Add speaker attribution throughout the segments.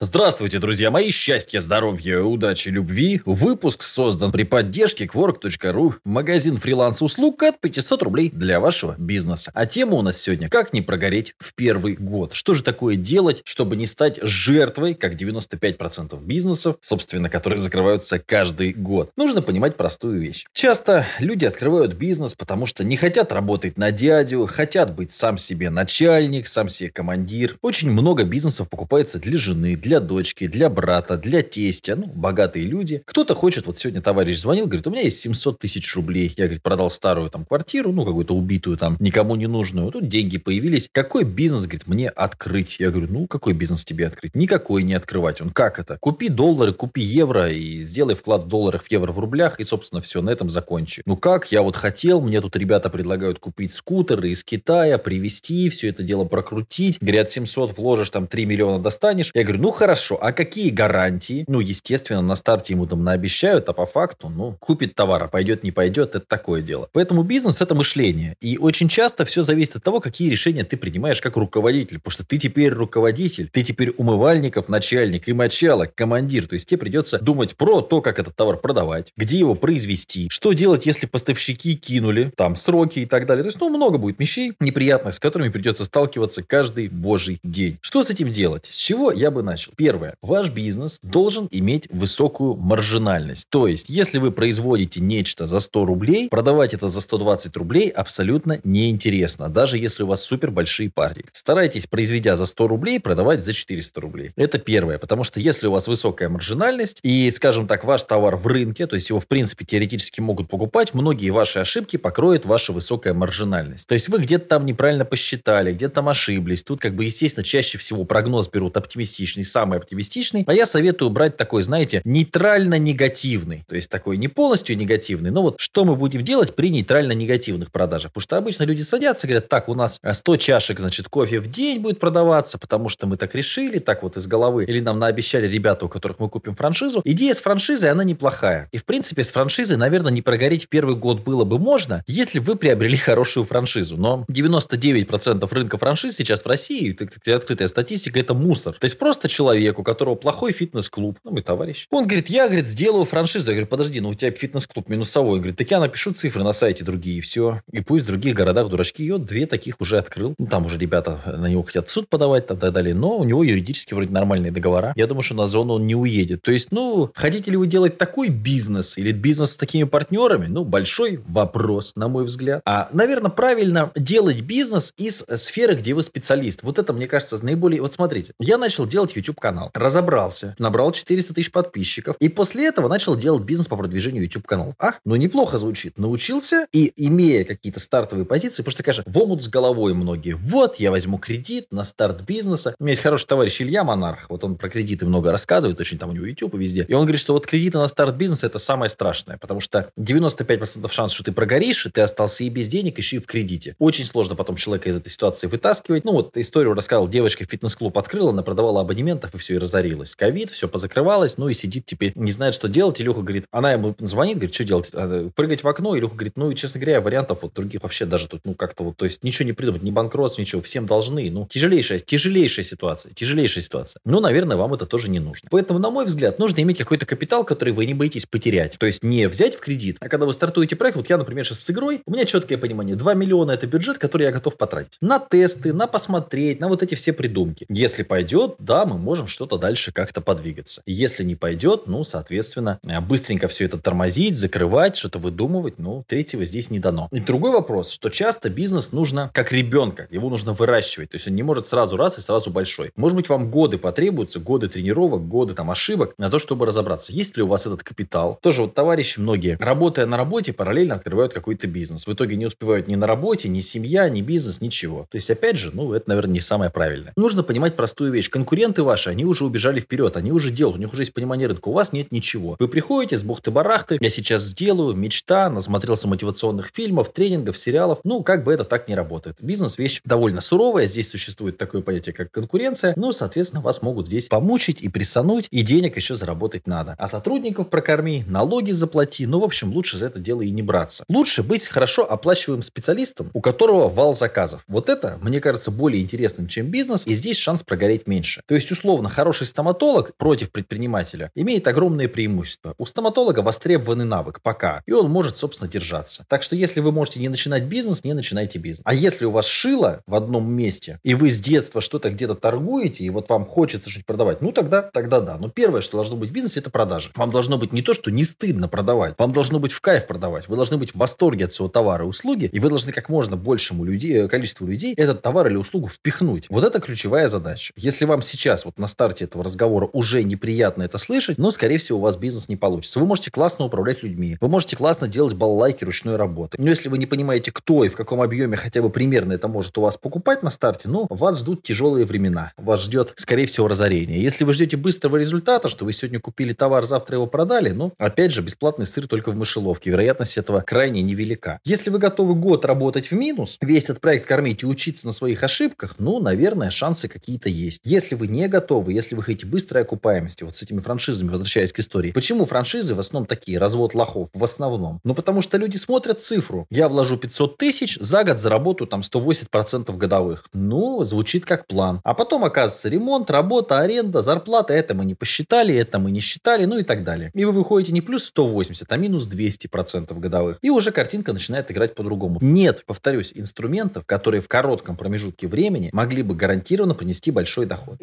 Speaker 1: Здравствуйте, друзья мои! Счастья, здоровья, удачи, любви! Выпуск создан при поддержке Quark.ru, магазин фриланс-услуг от 500 рублей для вашего бизнеса. А тема у нас сегодня «Как не прогореть в первый год». Что же такое делать, чтобы не стать жертвой, как 95% бизнесов, собственно, которые закрываются каждый год? Нужно понимать простую вещь. Часто люди открывают бизнес, потому что не хотят работать на дядю, хотят быть сам себе начальник, сам себе командир. Очень много бизнесов покупается для жены, для дочки, для брата, для тестя, ну, богатые люди. Кто-то хочет, вот сегодня товарищ звонил, говорит, у меня есть 700 тысяч рублей. Я, говорит, продал старую там квартиру, ну, какую-то убитую там, никому не нужную. Тут деньги появились. Какой бизнес, говорит, мне открыть? Я говорю, ну, какой бизнес тебе открыть? Никакой не открывать. Он, как это? Купи доллары, купи евро и сделай вклад в долларах, в евро, в рублях, и, собственно, все, на этом закончи. Ну, как? Я вот хотел, мне тут ребята предлагают купить скутеры из Китая, привезти, все это дело прокрутить. Говорят, 700 вложишь, там 3 миллиона достанешь. Я говорю, ну, хорошо, а какие гарантии? Ну, естественно, на старте ему там наобещают, а по факту, ну, купит товар, а пойдет, не пойдет, это такое дело. Поэтому бизнес – это мышление. И очень часто все зависит от того, какие решения ты принимаешь как руководитель. Потому что ты теперь руководитель, ты теперь умывальников, начальник и мочалок, командир. То есть тебе придется думать про то, как этот товар продавать, где его произвести, что делать, если поставщики кинули, там, сроки и так далее. То есть, ну, много будет вещей неприятных, с которыми придется сталкиваться каждый божий день. Что с этим делать? С чего я бы начал? Первое. Ваш бизнес должен иметь высокую маржинальность. То есть, если вы производите нечто за 100 рублей, продавать это за 120 рублей абсолютно неинтересно, даже если у вас супер большие партии. Старайтесь, произведя за 100 рублей, продавать за 400 рублей. Это первое. Потому что если у вас высокая маржинальность и, скажем так, ваш товар в рынке, то есть его, в принципе, теоретически могут покупать, многие ваши ошибки покроет ваша высокая маржинальность. То есть вы где-то там неправильно посчитали, где-то там ошиблись. Тут, как бы, естественно, чаще всего прогноз берут оптимистичный, самый оптимистичный. А я советую брать такой, знаете, нейтрально-негативный. То есть такой не полностью негативный, но вот что мы будем делать при нейтрально-негативных продажах. Потому что обычно люди садятся и говорят, так, у нас 100 чашек, значит, кофе в день будет продаваться, потому что мы так решили, так вот из головы. Или нам наобещали ребята, у которых мы купим франшизу. Идея с франшизой, она неплохая. И, в принципе, с франшизой, наверное, не прогореть в первый год было бы можно, если бы вы приобрели хорошую франшизу. Но 99% рынка франшиз сейчас в России, открытая статистика, это мусор. То есть просто человек, у которого плохой фитнес-клуб, ну, мой товарищ, он говорит, я, говорит, сделаю франшизу. Я говорю, подожди, ну у тебя фитнес-клуб минусовой. Он говорит, так я напишу цифры на сайте другие, и все. И пусть в других городах дурачки. Вот две таких уже открыл. Ну, там уже ребята на него хотят в суд подавать, там, так далее. Но у него юридически вроде нормальные договора. Я думаю, что на зону он не уедет. То есть, ну, хотите ли вы делать такой бизнес или бизнес с такими партнерами? Ну, большой вопрос, на мой взгляд. А, наверное, правильно делать бизнес из сферы, где вы специалист. Вот это, мне кажется, наиболее... Вот смотрите, я начал делать YouTube-канал, разобрался, набрал 400 тысяч подписчиков, и после этого начал делать бизнес по продвижению YouTube-каналов. А, ну неплохо звучит. Научился, и имея какие-то стартовые позиции, потому что, конечно, в омут с головой многие. Вот, я возьму кредит на старт бизнеса. У меня есть хороший товарищ Илья Монарх, вот он про кредиты много рассказывает, очень там у него YouTube и везде. И он говорит, что вот кредиты на старт бизнеса это самое страшное, потому что 95% шанс, что ты прогоришь, и ты остался и без денег, еще и в кредите. Очень сложно потом человека из этой ситуации вытаскивать. Ну вот историю рассказал, девочка фитнес-клуб открыла, она продавала абонементов, и все, и разорилась. Ковид, все позакрывалось, ну и сидит теперь, не знает, что делать. Илюха говорит, она ему звонит, говорит, что делать? Прыгать в окно? Илюха говорит, ну и, честно говоря, вариантов вот других вообще даже тут, ну как-то вот, то есть ничего не придумать, ни банкротство, ничего, всем должны. Ну, тяжелейшая, тяжелейшая ситуация, тяжелейшая ситуация. Ну, наверное, вам это тоже не нужно. Поэтому, на мой взгляд, нужно иметь какой-то капитал, который вы не боитесь потерять. То есть не взять в кредит, а когда вы стартуете проект, вот я, например, сейчас с игрой, у меня четкое понимание, 2 миллиона это бюджет, который я готов потратить. На тесты, на посмотреть, на вот эти все придумки. Если пойдет, да, мы можем что-то дальше как-то подвигаться. Если не пойдет, ну, соответственно, э, быстренько все это тормозить, закрывать, что-то выдумывать, ну, третьего здесь не дано. И другой вопрос, что часто бизнес нужно как ребенка, его нужно выращивать, то есть он не может сразу раз и сразу большой. Может быть, вам годы потребуются, годы тренировок, годы там ошибок на то, чтобы разобраться, есть ли у вас этот капитал. Тоже вот товарищи многие, работая на работе, параллельно открывают какой-то бизнес. В итоге не успевают ни на работе, ни семья, ни бизнес, ничего. То есть, опять же, ну, это, наверное, не самое правильное. Нужно понимать простую вещь. Конкуренты ваши, они уже убежали вперед, они уже делают, у них уже есть понимание рынка. У вас нет ничего. Вы приходите с бухты-барахты, я сейчас сделаю, мечта, насмотрелся мотивационных фильмов, тренингов, сериалов. Ну, как бы это так не работает. Бизнес вещь довольно суровая, здесь существует такое понятие, как конкуренция. Ну, соответственно, вас могут здесь помучить и присануть, и денег еще заработать надо. А сотрудников прокорми, налоги заплати. Ну, в общем, лучше за это дело и не браться. Лучше быть хорошо оплачиваемым специалистом, у которого вал заказов. Вот это, мне кажется, более интересным, чем бизнес, и здесь шанс прогореть меньше. То есть, условно условно, хороший стоматолог против предпринимателя имеет огромные преимущества. У стоматолога востребованный навык пока, и он может, собственно, держаться. Так что если вы можете не начинать бизнес, не начинайте бизнес. А если у вас шило в одном месте, и вы с детства что-то где-то торгуете, и вот вам хочется что-то продавать, ну тогда, тогда да. Но первое, что должно быть в бизнесе, это продажи. Вам должно быть не то, что не стыдно продавать, вам должно быть в кайф продавать. Вы должны быть в восторге от своего товара и услуги, и вы должны как можно большему людей, количеству людей этот товар или услугу впихнуть. Вот это ключевая задача. Если вам сейчас вот на старте этого разговора уже неприятно это слышать, но, скорее всего, у вас бизнес не получится. Вы можете классно управлять людьми, вы можете классно делать баллайки ручной работы. Но если вы не понимаете, кто и в каком объеме хотя бы примерно это может у вас покупать на старте, ну, вас ждут тяжелые времена. Вас ждет, скорее всего, разорение. Если вы ждете быстрого результата, что вы сегодня купили товар, завтра его продали, ну, опять же, бесплатный сыр только в мышеловке. Вероятность этого крайне невелика. Если вы готовы год работать в минус, весь этот проект кормить и учиться на своих ошибках, ну, наверное, шансы какие-то есть. Если вы не готовы, если вы хотите быстрой окупаемости, вот с этими франшизами, возвращаясь к истории, почему франшизы в основном такие, развод лохов, в основном? Ну, потому что люди смотрят цифру. Я вложу 500 тысяч, за год заработаю там 180% годовых. Ну, звучит как план. А потом, оказывается, ремонт, работа, аренда, зарплата, это мы не посчитали, это мы не считали, ну и так далее. И вы выходите не плюс 180, а минус 200% годовых. И уже картинка начинает играть по-другому. Нет, повторюсь, инструментов, которые в коротком промежутке времени могли бы гарантированно принести большой доход.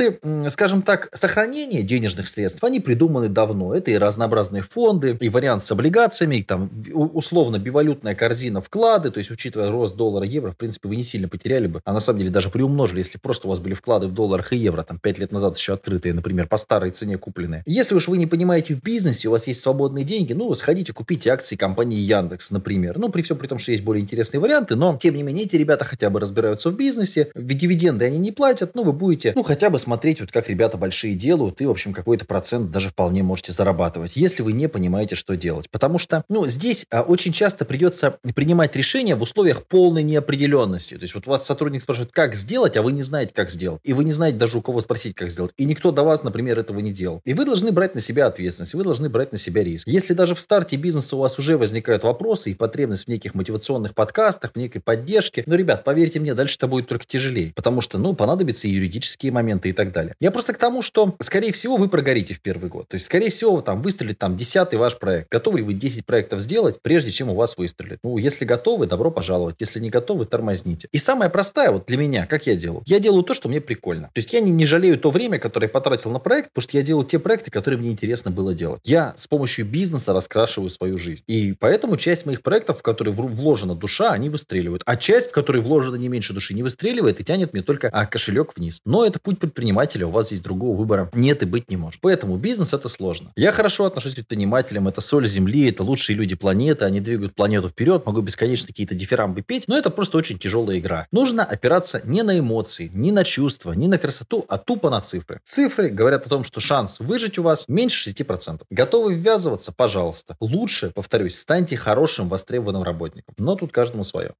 Speaker 1: Инструменты, скажем так, сохранения денежных средств, они придуманы давно. Это и разнообразные фонды, и вариант с облигациями, и там условно бивалютная корзина вклады, то есть учитывая рост доллара евро, в принципе, вы не сильно потеряли бы, а на самом деле даже приумножили, если просто у вас были вклады в долларах и евро, там 5 лет назад еще открытые, например, по старой цене купленные. Если уж вы не понимаете в бизнесе, у вас есть свободные деньги, ну, сходите, купите акции компании Яндекс, например. Ну, при всем при том, что есть более интересные варианты, но, тем не менее, эти ребята хотя бы разбираются в бизнесе, дивиденды они не платят, ну, вы будете, ну, хотя бы смотреть, вот как ребята большие делают, и, в общем, какой-то процент даже вполне можете зарабатывать, если вы не понимаете, что делать. Потому что, ну, здесь а, очень часто придется принимать решения в условиях полной неопределенности. То есть вот вас сотрудник спрашивает, как сделать, а вы не знаете, как сделать. И вы не знаете даже у кого спросить, как сделать. И никто до вас, например, этого не делал. И вы должны брать на себя ответственность, вы должны брать на себя риск. Если даже в старте бизнеса у вас уже возникают вопросы и потребность в неких мотивационных подкастах, в некой поддержке, ну, ребят, поверьте мне, дальше это будет только тяжелее. Потому что, ну, понадобятся и юридические моменты и так далее. Я просто к тому, что, скорее всего, вы прогорите в первый год. То есть, скорее всего, там выстрелит там десятый ваш проект. Готовы ли вы 10 проектов сделать, прежде чем у вас выстрелит? Ну, если готовы, добро пожаловать. Если не готовы, тормозните. И самое простое вот для меня, как я делаю? Я делаю то, что мне прикольно. То есть я не, не жалею то время, которое я потратил на проект, потому что я делаю те проекты, которые мне интересно было делать. Я с помощью бизнеса раскрашиваю свою жизнь. И поэтому часть моих проектов, в которые вложена душа, они выстреливают. А часть, в которой вложена не меньше души, не выстреливает и тянет мне только а, кошелек вниз. Но это путь предпринимателя, у вас здесь другого выбора нет и быть не может. Поэтому бизнес это сложно. Я хорошо отношусь к предпринимателям, это соль земли, это лучшие люди планеты, они двигают планету вперед, могу бесконечно какие-то дифирамбы петь, но это просто очень тяжелая игра. Нужно опираться не на эмоции, не на чувства, не на красоту, а тупо на цифры. Цифры говорят о том, что шанс выжить у вас меньше 6%. Готовы ввязываться? Пожалуйста. Лучше, повторюсь, станьте хорошим востребованным работником. Но тут каждому свое.